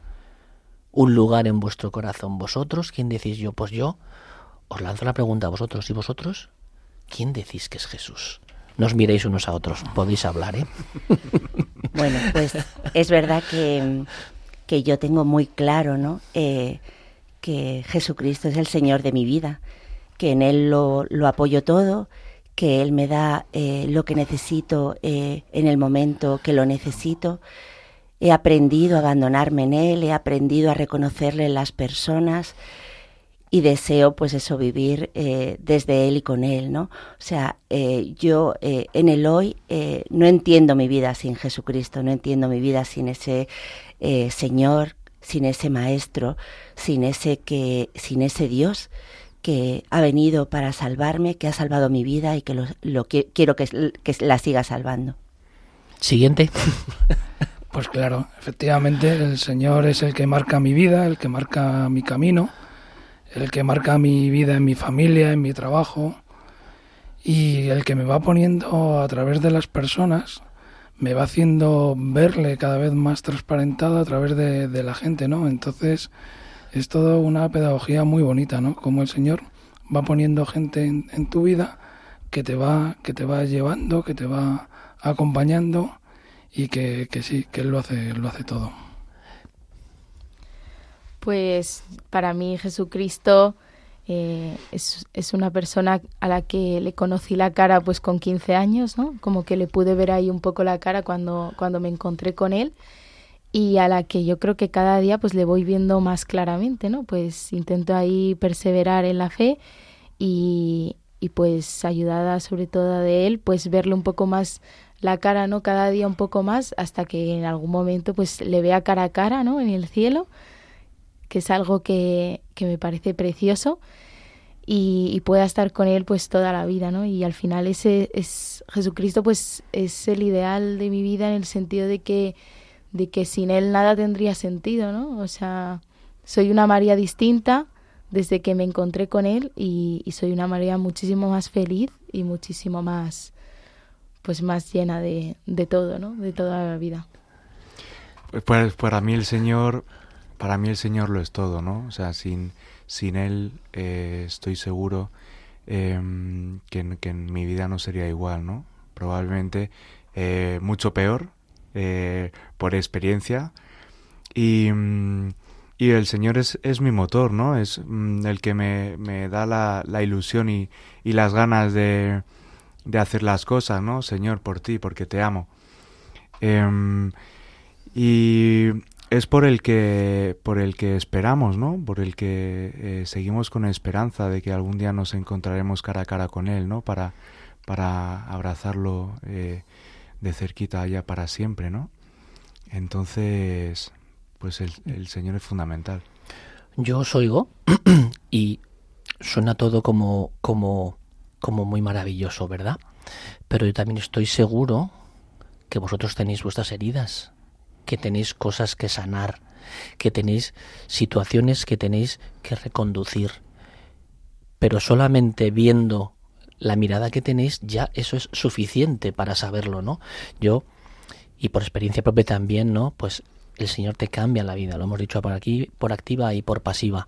un lugar en vuestro corazón? ¿Vosotros? ¿Quién decís yo? Pues yo os lanzo la pregunta a vosotros. ¿Y vosotros? ¿Quién decís que es Jesús? No os miréis unos a otros, podéis hablar, ¿eh? Bueno, pues es verdad que, que yo tengo muy claro, ¿no? Eh, que Jesucristo es el Señor de mi vida, que en Él lo, lo apoyo todo, que Él me da eh, lo que necesito eh, en el momento que lo necesito. He aprendido a abandonarme en Él, he aprendido a reconocerle en las personas y deseo pues eso vivir eh, desde él y con él no o sea yo en el hoy no entiendo mi vida sin Jesucristo no entiendo mi vida sin ese Señor sin ese maestro sin ese que sin ese Dios que ha venido para salvarme, que ha salvado mi vida y que lo, quiero que, que la siga salvando. Siguiente. Pues claro, efectivamente el Señor es el que marca mi vida, el que marca mi camino, el que marca mi vida en mi familia, en mi trabajo y el que me va poniendo a través de las personas, me va haciendo verle cada vez más transparentado a través de, de la gente, ¿no? Entonces, es toda una pedagogía muy bonita, ¿no? Como el Señor va poniendo gente en, tu vida que te va, que te va llevando, que te va acompañando y que, sí, que Él lo hace, lo hace todo. Pues para mí Jesucristo eh, es, es, una persona a la que le conocí la cara pues con 15 años, ¿no? Como que le pude ver ahí un poco la cara cuando, cuando me encontré con él y a la que yo creo que cada día pues le voy viendo más claramente, ¿no? Pues intento ahí perseverar en la fe y, y pues ayudada sobre todo de él, pues verle un poco más la cara, ¿no? Cada día un poco más hasta que en algún momento pues le vea cara a cara, ¿no? En el cielo, que es algo que, que me parece precioso y, y, pueda estar con él pues toda la vida, ¿no? Y al final ese es Jesucristo pues es el ideal de mi vida en el sentido de que de que sin él nada tendría sentido, ¿no? O sea, soy una María distinta desde que me encontré con él y, soy una María muchísimo más feliz y muchísimo más, pues más llena de, de todo, ¿no? De toda la vida. Pues, pues para mí el Señor, para mí el Señor lo es todo, ¿no? O sea, sin, sin Él eh, estoy seguro em, que, que, en mi vida no sería igual, ¿no? Probablemente eh, mucho peor, eh, por experiencia. Y, mm, y, el Señor es, es, mi motor, ¿no? Es mm, el que me, me da la, la ilusión y, y, las ganas de, de, hacer las cosas, ¿no? Señor, por ti, porque te amo. Em, y es por el que por el que esperamos, ¿no? Por el que eh, seguimos con esperanza de que algún día nos encontraremos cara a cara con él, ¿no? Para para abrazarlo eh, de cerquita allá para siempre, ¿no? Entonces, pues el, Señor es fundamental. Yo os oigo y suena todo como, como, como muy maravilloso, ¿verdad? Pero yo también estoy seguro que vosotros tenéis vuestras heridas, que tenéis cosas que sanar, que tenéis situaciones que tenéis que reconducir. Pero solamente viendo la mirada que tenéis, ya eso es suficiente para saberlo, ¿no? Yo, y por experiencia propia también, ¿no? Pues el Señor te cambia la vida, lo hemos dicho por aquí, por activa y por pasiva.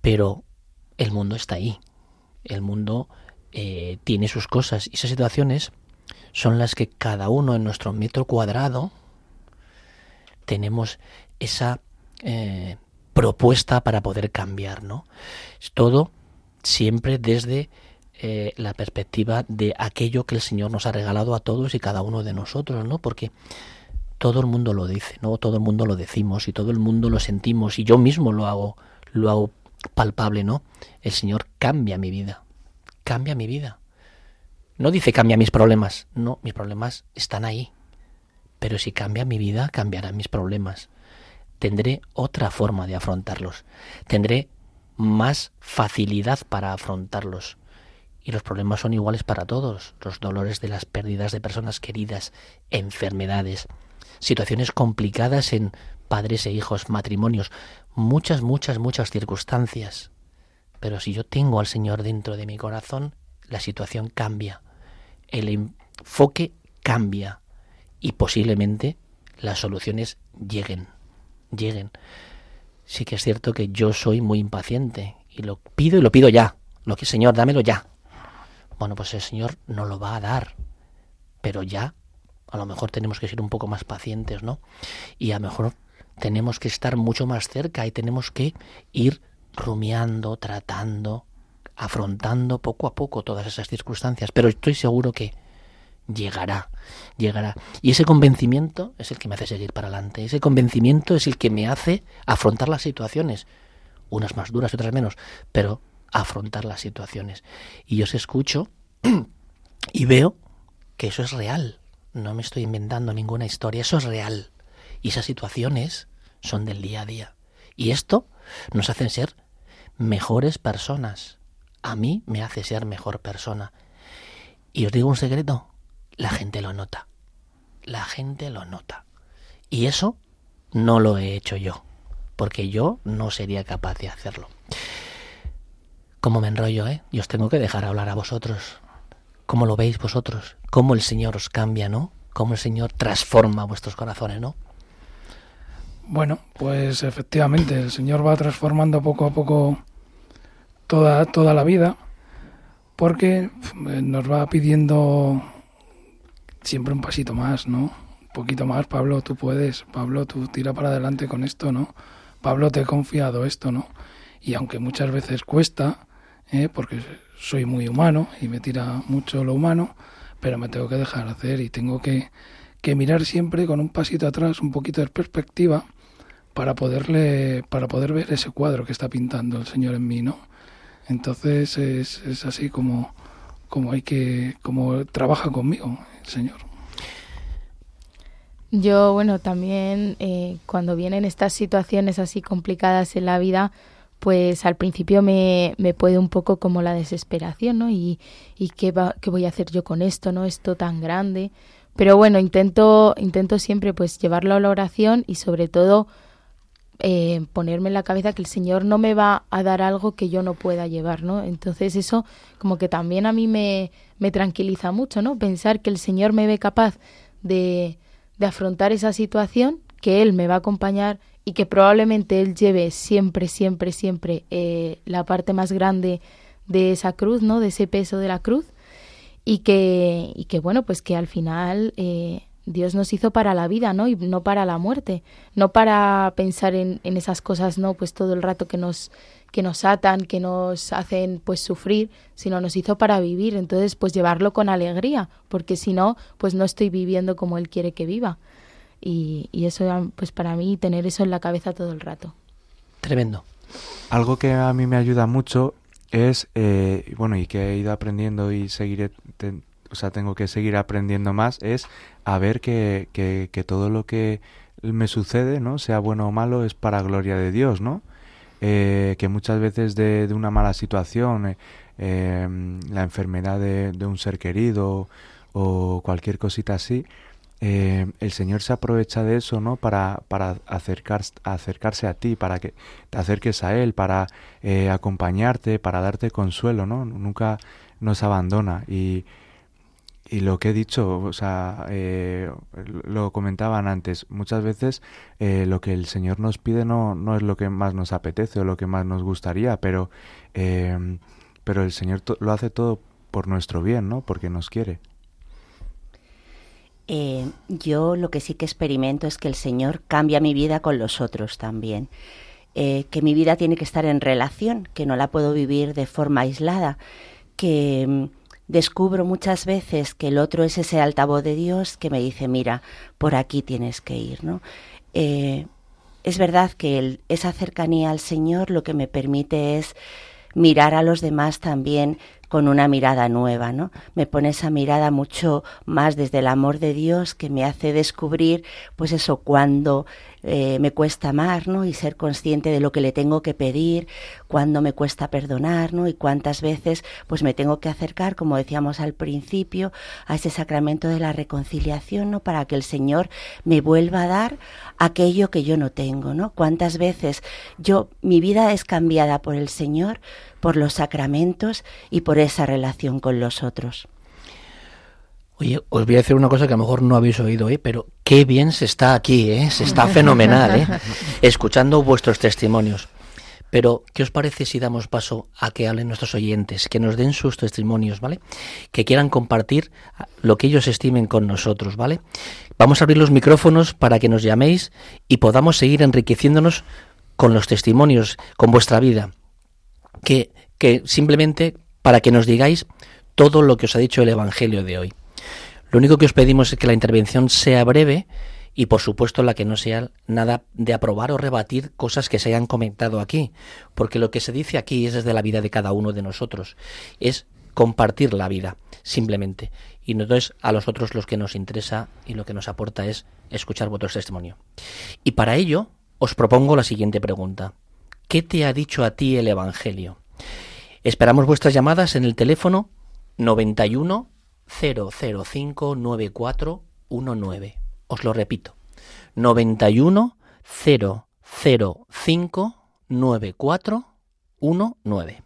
Pero el mundo está ahí. El mundo eh, tiene sus cosas y esas situaciones son las que cada uno en nuestro metro cuadrado tenemos esa eh, propuesta para poder cambiar, ¿no? Es todo siempre desde eh, la perspectiva de aquello que el Señor nos ha regalado a todos y cada uno de nosotros, ¿no? Porque todo el mundo lo dice, ¿no? Todo el mundo lo decimos y todo el mundo lo sentimos y yo mismo lo hago, lo hago palpable, ¿no? El Señor cambia mi vida, cambia mi vida. No dice cambia mis problemas, no, mis problemas están ahí. Pero si cambia mi vida, cambiarán mis problemas. Tendré otra forma de afrontarlos. Tendré más facilidad para afrontarlos. Y los problemas son iguales para todos, los dolores de las pérdidas de personas queridas, enfermedades, situaciones complicadas en padres e hijos, matrimonios, muchas, muchas, muchas circunstancias. Pero si yo tengo al Señor dentro de mi corazón, la situación cambia, el enfoque cambia y posiblemente las soluciones lleguen, lleguen. Sí que es cierto que yo soy muy impaciente y lo pido y lo pido ya. Lo que, Señor, dámelo ya. Bueno, pues el Señor no lo va a dar, pero ya a lo mejor tenemos que ser un poco más pacientes, ¿no? Y a lo mejor tenemos que estar mucho más cerca y tenemos que ir rumiando, tratando, afrontando poco a poco todas esas circunstancias, pero estoy seguro que llegará, llegará. Y ese convencimiento es el que me hace seguir para adelante, ese convencimiento es el que me hace afrontar las situaciones, unas más duras y otras menos, pero afrontar las situaciones. Y yo os escucho y veo que eso es real, no me estoy inventando ninguna historia, eso es real. Y esas situaciones son del día a día. Y esto nos hace ser mejores personas. A mí me hace ser mejor persona. Y os digo un secreto, la gente lo nota. La gente lo nota. Y eso no lo he hecho yo, porque yo no sería capaz de hacerlo. Como me enrollo, ¿eh? Y os tengo que dejar hablar a vosotros. ¿Cómo lo veis vosotros? ¿Cómo el Señor os cambia, no? ¿Cómo el Señor transforma vuestros corazones, no? Bueno, pues efectivamente, el Señor va transformando poco a poco toda, toda la vida, porque eh, nos va pidiendo siempre un pasito más, ¿no? Un poquito más, Pablo, tú puedes, Pablo, tú tira para adelante con esto, ¿no? Pablo, te he confiado esto, ¿no? Y aunque muchas veces cuesta, ¿eh? porque soy muy humano y me tira mucho lo humano, pero me tengo que dejar hacer y tengo que, que mirar siempre con un pasito atrás, un poquito de perspectiva, para poderle, para poder ver ese cuadro que está pintando el Señor en mí, ¿no? Entonces es, es así como, como hay que, como trabaja conmigo el Señor. Yo, bueno, también eh, cuando vienen estas situaciones así complicadas en la vida, pues al principio me, me puede un poco como la desesperación, ¿no? Y, y qué, va, qué voy a hacer yo con esto, ¿no? Esto tan grande. Pero bueno, intento, intento siempre pues llevarlo a la oración y sobre todo eh, ponerme en la cabeza que el Señor no me va a dar algo que yo no pueda llevar, ¿no? Entonces eso como que también a mí me, me tranquiliza mucho, ¿no? Pensar que el Señor me ve capaz de, de afrontar esa situación, que Él me va a acompañar y que probablemente Él lleve siempre, siempre, siempre eh, la parte más grande de esa cruz, ¿no? De ese peso de la cruz y que, y que bueno, pues que al final eh, Dios nos hizo para la vida, ¿no? Y no para la muerte, no para pensar en, en, esas cosas, ¿no? Pues todo el rato que nos, que nos atan, que nos hacen pues sufrir, sino nos hizo para vivir. Entonces, pues llevarlo con alegría, porque si no, pues no estoy viviendo como Él quiere que viva. Y, y eso, pues para mí, tener eso en la cabeza todo el rato. Tremendo. Algo que a mí me ayuda mucho es, eh, bueno, y que he ido aprendiendo y seguiré, te, o sea, tengo que seguir aprendiendo más, es a ver que, que, que, todo lo que me sucede, ¿no? Sea bueno o malo, es para gloria de Dios, ¿no? Eh, que muchas veces de, de una mala situación, eh, eh, la enfermedad de, de, un ser querido o cualquier cosita así, eh, el Señor se aprovecha de eso, ¿no? Para, para acercar, acercarse a ti, para que te acerques a Él, para eh, acompañarte, para darte consuelo, ¿no? Nunca nos abandona. Y, y lo que he dicho, o sea, eh, lo comentaban antes, muchas veces eh, lo que el Señor nos pide no, no es lo que más nos apetece o lo que más nos gustaría, pero, pero el Señor lo hace todo por nuestro bien, ¿no? Porque nos quiere. Eh, yo lo que sí que experimento es que el Señor cambia mi vida con los otros también. Eh, que mi vida tiene que estar en relación, que no la puedo vivir de forma aislada, que mm, descubro muchas veces que el otro es ese altavoz de Dios que me dice, mira, por aquí tienes que ir, ¿no? Eh, es verdad que esa cercanía al Señor lo que me permite es mirar a los demás también con una mirada nueva, ¿no? Me pone esa mirada mucho más desde el amor de Dios que me hace descubrir, pues eso, cuando eh, me cuesta amar, ¿no? Y ser consciente de lo que le tengo que pedir, cuando me cuesta perdonar, ¿no? Y cuántas veces, pues me tengo que acercar, como decíamos al principio, a ese sacramento de la reconciliación, ¿no? Para que el Señor me vuelva a dar aquello que yo no tengo, ¿no? Cuántas veces yo, mi vida es cambiada por el Señor, por los sacramentos y por esa relación con los otros. Oye, os voy a decir una cosa que a lo mejor no habéis oído, ¿eh? pero qué bien se está aquí, ¿eh? se está fenomenal, ¿eh? escuchando vuestros testimonios. Pero, ¿qué os parece si damos paso a que hablen nuestros oyentes, que nos den sus testimonios, ¿vale? Que quieran compartir lo que ellos estimen con nosotros, ¿vale? Vamos a abrir los micrófonos para que nos llaméis y podamos seguir enriqueciéndonos con los testimonios, con vuestra vida. Que, simplemente para que nos digáis todo lo que os ha dicho el Evangelio de hoy. Lo único que os pedimos es que la intervención sea breve y por supuesto la que no sea nada de aprobar o rebatir cosas que se hayan comentado aquí, porque lo que se dice aquí es desde la vida de cada uno de nosotros, es compartir la vida, simplemente. Y entonces a los otros los que nos interesa y lo que nos aporta es escuchar vuestro testimonio. Y para ello os propongo la siguiente pregunta. ¿Qué te ha dicho a ti el Evangelio? Esperamos vuestras llamadas en el teléfono 91 005 9419. Os lo repito. 91 005 9419.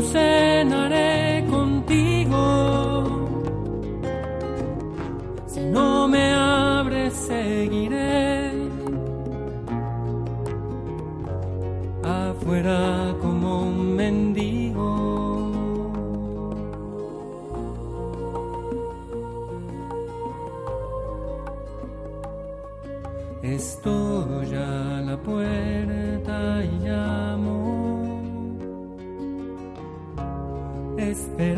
y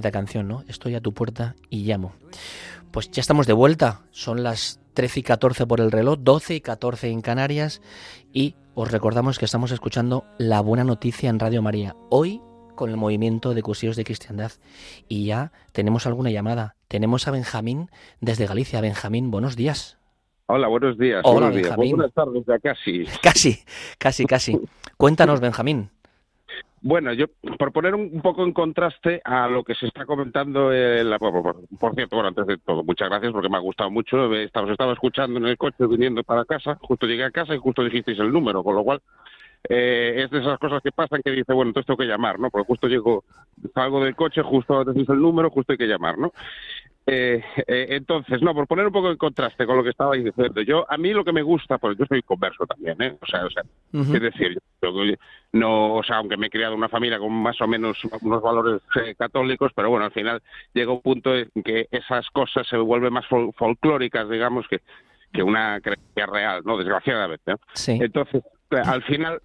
Bonita canción, ¿no? Estoy a tu puerta y llamo. Pues ya estamos de vuelta. Son las 13 y 14 por el reloj, 12 y 14 en Canarias. Y os recordamos que estamos escuchando La Buena Noticia en Radio María. Hoy con el movimiento de Cursillos de Cristiandad. Y ya tenemos alguna llamada. Tenemos a Benjamín desde Galicia. Benjamín, buenos días. Hola, buenos días. Hola, buenos días. Buenas tardes ya casi. Casi, casi, casi. Cuéntanos, Benjamín. Bueno, yo por poner un, poco en contraste a lo que se está comentando, en la, por, por- cierto, bueno, antes de todo, muchas gracias porque me ha gustado mucho. eh, Estaba, estaba escuchando en el coche viniendo para casa, justo llegué a casa y justo dijisteis el número, con lo cual eh, es de esas cosas que pasan que dice, bueno, entonces tengo que llamar, ¿no? Porque justo llego, salgo del coche, justo decís el número, justo hay que llamar, ¿no? Eh, eh, entonces, no, por poner un poco en contraste con lo que estabais diciendo, yo, a mí lo que me gusta, pues yo soy converso también, ¿eh? O sea, o sea, es decir, yo, no, o sea, aunque me he criado en una familia con más o menos unos valores eh, católicos, pero bueno, al final llega un punto en que esas cosas se vuelven más fol- folclóricas, digamos, que, que una creencia real, ¿no? Desgraciadamente. ¿no? Sí. Entonces, al final,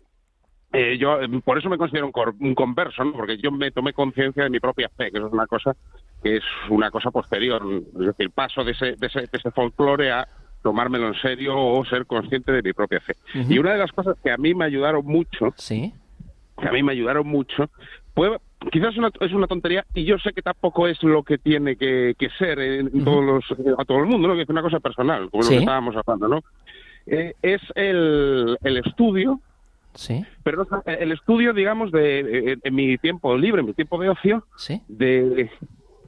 eh, yo eh, por eso me considero un, cor- un converso, ¿no? Porque yo me tomé conciencia de mi propia fe, que eso es una cosa que es una cosa posterior, es decir, paso de ese, de ese, de ese folclore a, tomármelo en serio o ser consciente de mi propia fe. Y una de las cosas que a mí me ayudaron mucho, ¿Sí? que a mí me ayudaron mucho, fue, quizás es una, es una tontería y yo sé que tampoco es lo que tiene que, que ser en todos los, a todo el mundo, ¿no? que es una cosa personal, como Sí. lo que estábamos hablando, ¿no? Eh, es el, el estudio ¿Sí? pero el estudio, digamos, de en, en mi tiempo libre, en mi tiempo de ocio, ¿Sí? de,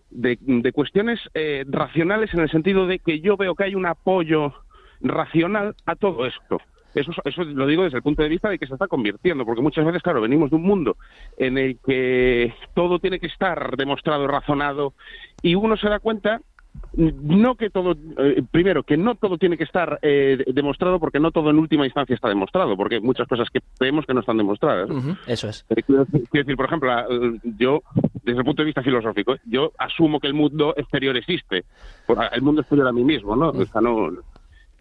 de, de cuestiones eh, racionales en el sentido de que yo veo que hay un apoyo racional a todo esto. Eso, eso lo digo desde el punto de vista de que se está convirtiendo, porque muchas veces, claro, venimos de un mundo en el que todo tiene que estar demostrado, razonado, y uno se da cuenta no que todo, eh, primero, que no todo tiene que estar eh, demostrado, porque no todo en última instancia está demostrado, porque hay muchas cosas que creemos que no están demostradas. Eso es. Eh, Quiero decir, por ejemplo, yo, desde el punto de vista filosófico, yo asumo que el mundo exterior existe, el mundo exterior a mí mismo, ¿no? O sea, no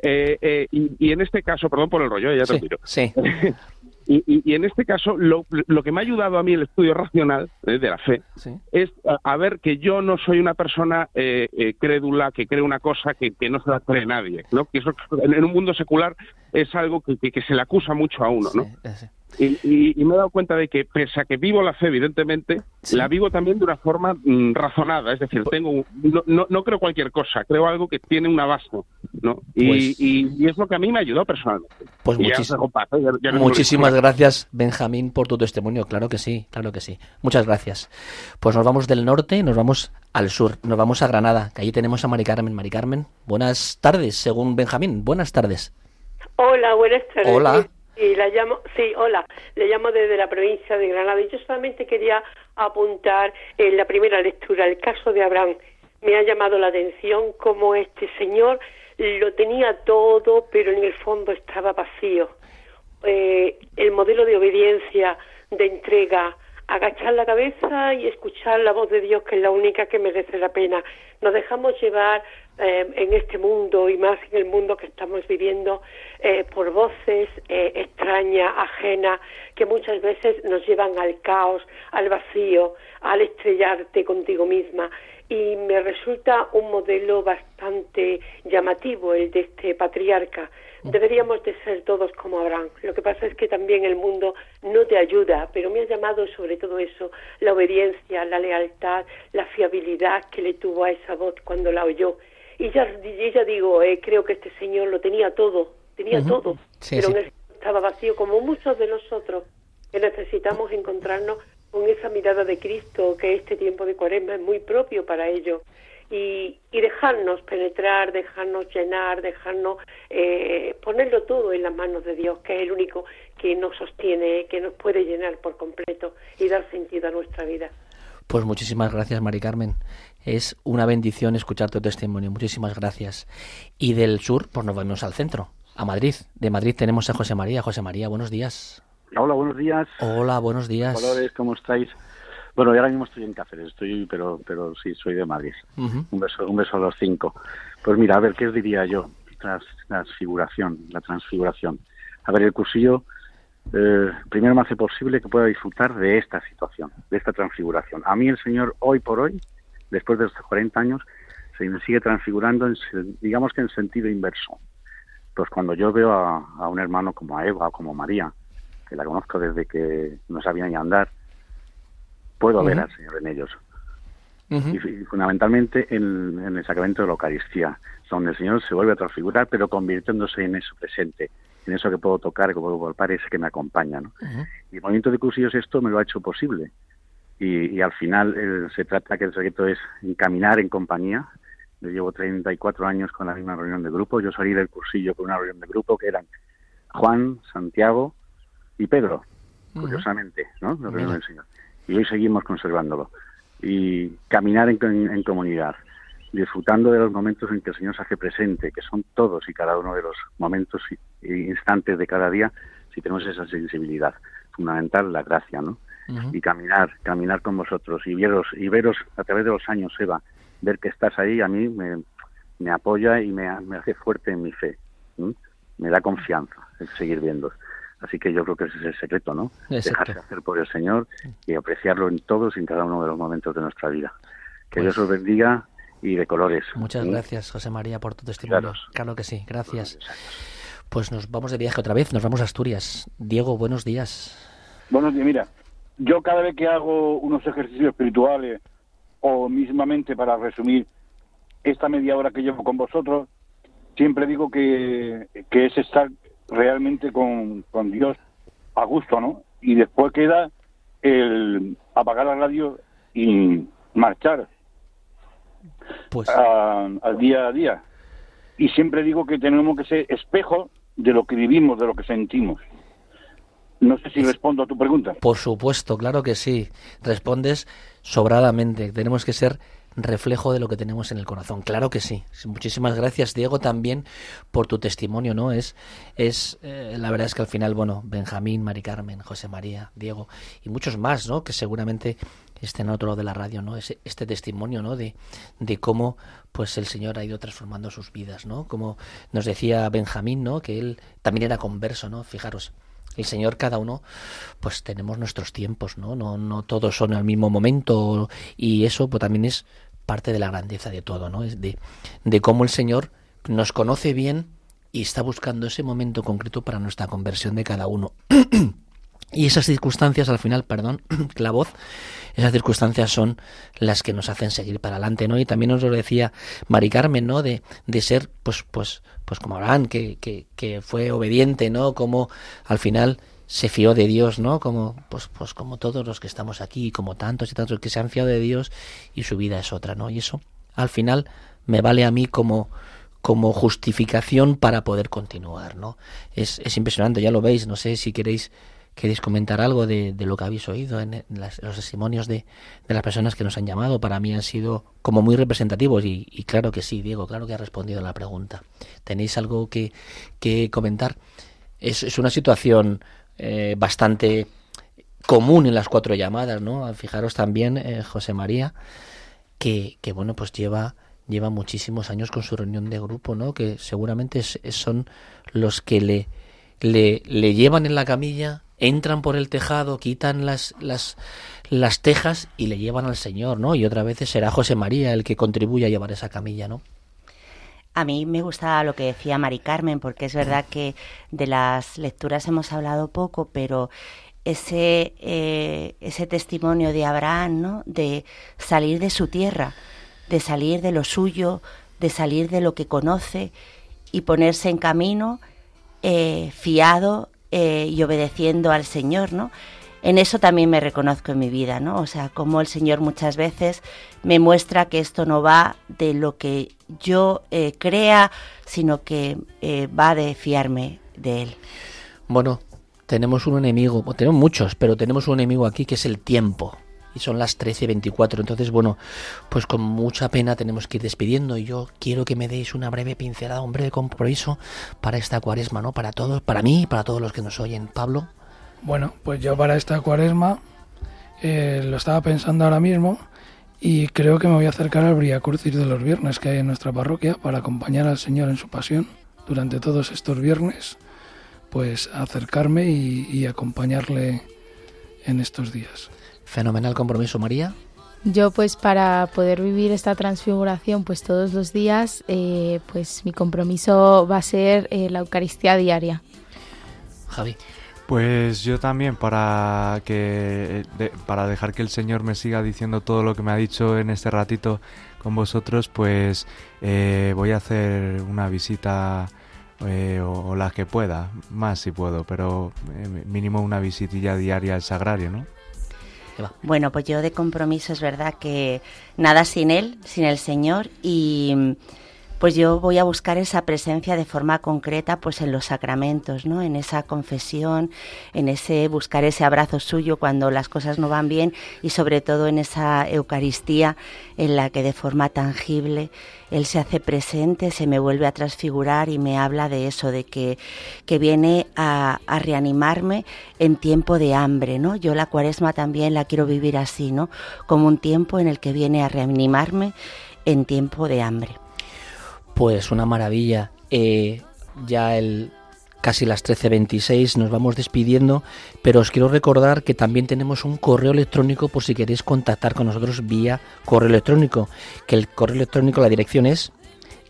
eh, y, y en este caso, perdón por el rollo, ya te Sí, tiro. sí. Y, y- y en este caso, lo, lo que me ha ayudado a mí el estudio racional eh, de la fe Sí. es a, a ver que yo no soy una persona eh, eh, crédula que cree una cosa que, que no se la cree nadie, ¿no? Que eso en, un mundo secular es algo que, que- que se le acusa mucho a uno, ¿no? Sí, eh, sí. Y, y- y me he dado cuenta de que, pese a que vivo la fe, evidentemente, Sí. la vivo también de una forma mm, razonada. Es decir, tengo un- no, no, no creo cualquier cosa, creo algo que tiene una base, ¿no? Y, Pues- y- y es lo que a mí me ayudó personalmente. Pues ya ¿eh? Ya- ya Muchísimas gracias, Benjamín, por tu testimonio. Claro que sí, claro que sí. Muchas gracias. Pues nos vamos del norte y nos vamos al sur. Nos vamos a Granada, que allí tenemos a Mari Carmen. Mari Carmen, buenas tardes, según Benjamín. Buenas tardes. Hola, buenas tardes. Hola. Y la llamo, sí, hola, le llamo desde la provincia de Granada. Y yo solamente quería apuntar en la primera lectura el caso de Abraham. Me ha llamado la atención cómo este señor lo tenía todo, pero en el fondo estaba vacío. Eh, el modelo de obediencia, de entrega, agachar la cabeza y escuchar la voz de Dios, que es la única que merece la pena. Nos dejamos llevar eh, en este mundo y más en el mundo que estamos viviendo eh, por voces eh, extrañas, ajenas, que muchas veces nos llevan al caos, al vacío, al estrellarte contigo misma. Y me resulta un modelo bastante llamativo el de este patriarca. Deberíamos de ser todos como Abraham. Lo que pasa es que también el mundo no te ayuda, pero me ha llamado sobre todo eso, la obediencia, la lealtad, la fiabilidad que le tuvo a esa voz cuando la oyó. Y ya, y ya digo, eh, creo que este señor lo tenía todo, tenía todo, Sí, pero sí. él estaba vacío como muchos de nosotros, que necesitamos encontrarnos con esa mirada de Cristo, que este tiempo de cuaresma es muy propio para ello. Y, y dejarnos penetrar, dejarnos llenar, dejarnos eh, ponerlo todo en las manos de Dios, que es el único que nos sostiene, que nos puede llenar por completo y dar sentido a nuestra vida. Pues muchísimas gracias, Mari Carmen. Es una bendición escuchar tu testimonio. Muchísimas gracias. Y del sur, pues nos vamos al centro, a Madrid. De Madrid tenemos a José María. José María, buenos días. Hola, buenos días. Hola, buenos días. Colores, ¿cómo estáis? Bueno, yo ahora mismo estoy en Cáceres, estoy, pero, pero sí, soy de Madrid. Un beso, un beso a los cinco. Pues mira, a ver, ¿qué os diría yo? Tras, transfiguración, la transfiguración. A ver, el cursillo eh, primero me hace posible que pueda disfrutar de esta situación, de esta transfiguración. A mí el Señor, hoy por hoy, después de estos 40 años, se me sigue transfigurando, en, digamos que en sentido inverso. Pues cuando yo veo a, a un hermano como a Eva o como María, que la conozco desde que no sabía ni andar, puedo ver Ujú. al Señor en ellos y, y fundamentalmente en, en el sacramento de la Eucaristía, donde el Señor se vuelve a transfigurar, pero convirtiéndose en eso presente, en eso que puedo tocar, que puedo palpar, ese que me acompaña. Y el movimiento de cursillos esto me lo ha hecho posible. Y, y al final eh, se trata que el secreto es encaminar en compañía. Yo llevo 34 años con la misma reunión de grupo. Yo salí del cursillo con una reunión de grupo que eran Juan, Santiago y Pedro, curiosamente, ¿no? Y hoy seguimos conservándolo. Y caminar en, en- en comunidad, disfrutando de los momentos en que el Señor se hace presente, que son todos y cada uno de los momentos y instantes de cada día, si tenemos esa sensibilidad. Fundamental la gracia, ¿no? Y caminar, caminar con vosotros y veros, y veros a través de los años, Eva, ver que estás ahí a mí me, me apoya y me, me hace fuerte en mi fe, me da confianza el seguir viendo. Así que yo creo que ese es el secreto, ¿no? Exacto. Dejarse hacer por el Señor y apreciarlo en todos y en cada uno de los momentos de nuestra vida. Que Pues- Dios os bendiga y de colores. Muchas gracias, José María, por tu testimonio. Claro, que sí, gracias. Pues nos vamos de viaje otra vez, nos vamos a Asturias. Diego, buenos días. Buenos días, mira, yo cada vez que hago unos ejercicios espirituales o mismamente para resumir esta media hora que llevo con vosotros, siempre digo que, que es estar realmente con, con Dios a gusto, ¿no? Y después queda el apagar la radio y marchar pues al día a día. Y siempre digo que tenemos que ser espejo de lo que vivimos, de lo que sentimos. No sé si respondo a tu pregunta. Por supuesto, claro que sí. Respondes sobradamente. Tenemos que ser reflejo de lo que tenemos en el corazón. Claro que sí. Muchísimas gracias, Diego, también por tu testimonio, ¿no? Es, es eh, la verdad es que al final, bueno, Benjamín, Mari Carmen, José María, Diego y muchos más, ¿no? Que seguramente estén en otro lado de la radio, ¿no? Ese, este testimonio, ¿no? De, de cómo, pues, el Señor ha ido transformando sus vidas, ¿no? Como nos decía Benjamín, ¿no? Que él también era converso, ¿no? Fijaros, el Señor cada uno pues tenemos nuestros tiempos, ¿no? No, no todos son al mismo momento y eso pues también es parte de la grandeza de todo, ¿no? Es de, de cómo el Señor nos conoce bien y está buscando ese momento concreto para nuestra conversión de cada uno. y esas circunstancias, al final, perdón, la voz, esas circunstancias son las que nos hacen seguir para adelante, ¿no? Y también nos lo decía Mari Carmen, ¿no? De, de ser, pues, pues, pues como Abraham, que, que, que fue obediente, ¿no? Como al final se fió de Dios, ¿no? Como, pues, pues como todos los que estamos aquí, como tantos y tantos que se han fiado de Dios y su vida es otra, ¿no? Y eso, al final, me vale a mí como, como justificación para poder continuar, ¿no? Es, es impresionante, ya lo veis, no sé si queréis queréis comentar algo de, lo que habéis oído en, los testimonios de, las personas que nos han llamado. Para mí han sido como muy representativos y, claro que sí, Diego, claro que ha respondido a la pregunta. ¿Tenéis algo que, comentar? Es, una situación eh, bastante común en las cuatro llamadas, ¿no? Fijaros también, eh, José María, que, que, bueno, pues lleva, lleva muchísimos años con su reunión de grupo, ¿no? Que seguramente es, son los que le llevan en la camilla, entran por el tejado, quitan las, las, las tejas y le llevan al Señor, ¿no? Y otra vez será José María el que contribuye a llevar esa camilla, ¿no? A mí me gusta lo que decía Mari Carmen, porque es verdad que de las lecturas hemos hablado poco, pero ese, eh, ese testimonio de Abraham, ¿no? de salir de su tierra, de salir de lo suyo, de salir de lo que conoce y ponerse en camino eh, fiado eh, y obedeciendo al Señor, ¿no? en eso también me reconozco en mi vida, ¿no? O sea, como el Señor muchas veces me muestra que esto no va de lo que yo eh, crea, sino que eh, va de fiarme de Él. Bueno, tenemos un enemigo, tenemos muchos, pero tenemos un enemigo aquí que es el tiempo. Y son las 13.24. Entonces, bueno, pues con mucha pena tenemos que ir despidiendo. Y yo quiero que me deis una breve pincelada, un breve compromiso para esta cuaresma, ¿no? Para todos, para mí y para todos los que nos oyen. Pablo. Bueno, pues yo para esta cuaresma eh, lo estaba pensando ahora mismo y creo que me voy a acercar al Briacurcis de los viernes que hay en nuestra parroquia para acompañar al Señor en su pasión durante todos estos viernes, pues acercarme y acompañarle en estos días. Fenomenal compromiso, María. Yo pues para poder vivir esta transfiguración pues todos los días, eh, pues mi compromiso va a ser eh, la Eucaristía diaria. Javi. Pues yo también para que de, para dejar que el Señor me siga diciendo todo lo que me ha dicho en este ratito con vosotros, pues eh, voy a hacer una visita eh, o, o, la que pueda, más si puedo, pero eh, mínimo una visitilla diaria al sagrario, ¿no? Bueno, pues yo de compromiso es verdad que nada sin él, sin el Señor y pues yo voy a buscar esa presencia de forma concreta pues en los sacramentos, ¿no? En esa confesión, en ese buscar ese abrazo suyo cuando las cosas no van bien y sobre todo en esa Eucaristía en la que de forma tangible él se hace presente, se me vuelve a transfigurar y me habla de eso, de que, que viene a, a reanimarme en tiempo de hambre, ¿no? Yo la cuaresma también la quiero vivir así, ¿no? Como un tiempo en el que viene a reanimarme en tiempo de hambre. Pues una maravilla. Eh, ya el casi las 13.26, nos vamos despidiendo, pero os quiero recordar que también tenemos un correo electrónico por si queréis contactar con nosotros vía correo electrónico, que el correo electrónico, la dirección es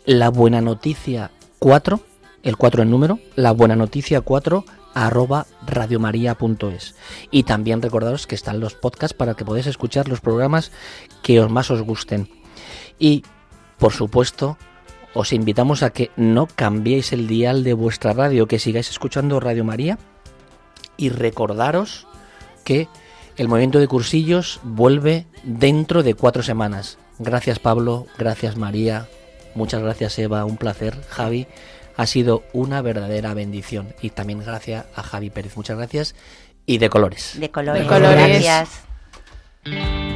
la buena noticia 4, el 4 en número, la buena noticia 4 arroba radiomaria.es y también recordaros que están los podcasts para que podáis escuchar los programas que os más os gusten y por supuesto os invitamos a que no cambiéis el dial de vuestra radio, que sigáis escuchando Radio María y recordaros que el movimiento de cursillos vuelve dentro de cuatro semanas. Gracias Pablo, gracias María, muchas gracias Eva, un placer Javi, ha sido una verdadera bendición y también gracias a Javi Pérez, muchas gracias y de colores. De colores, De colores. gracias.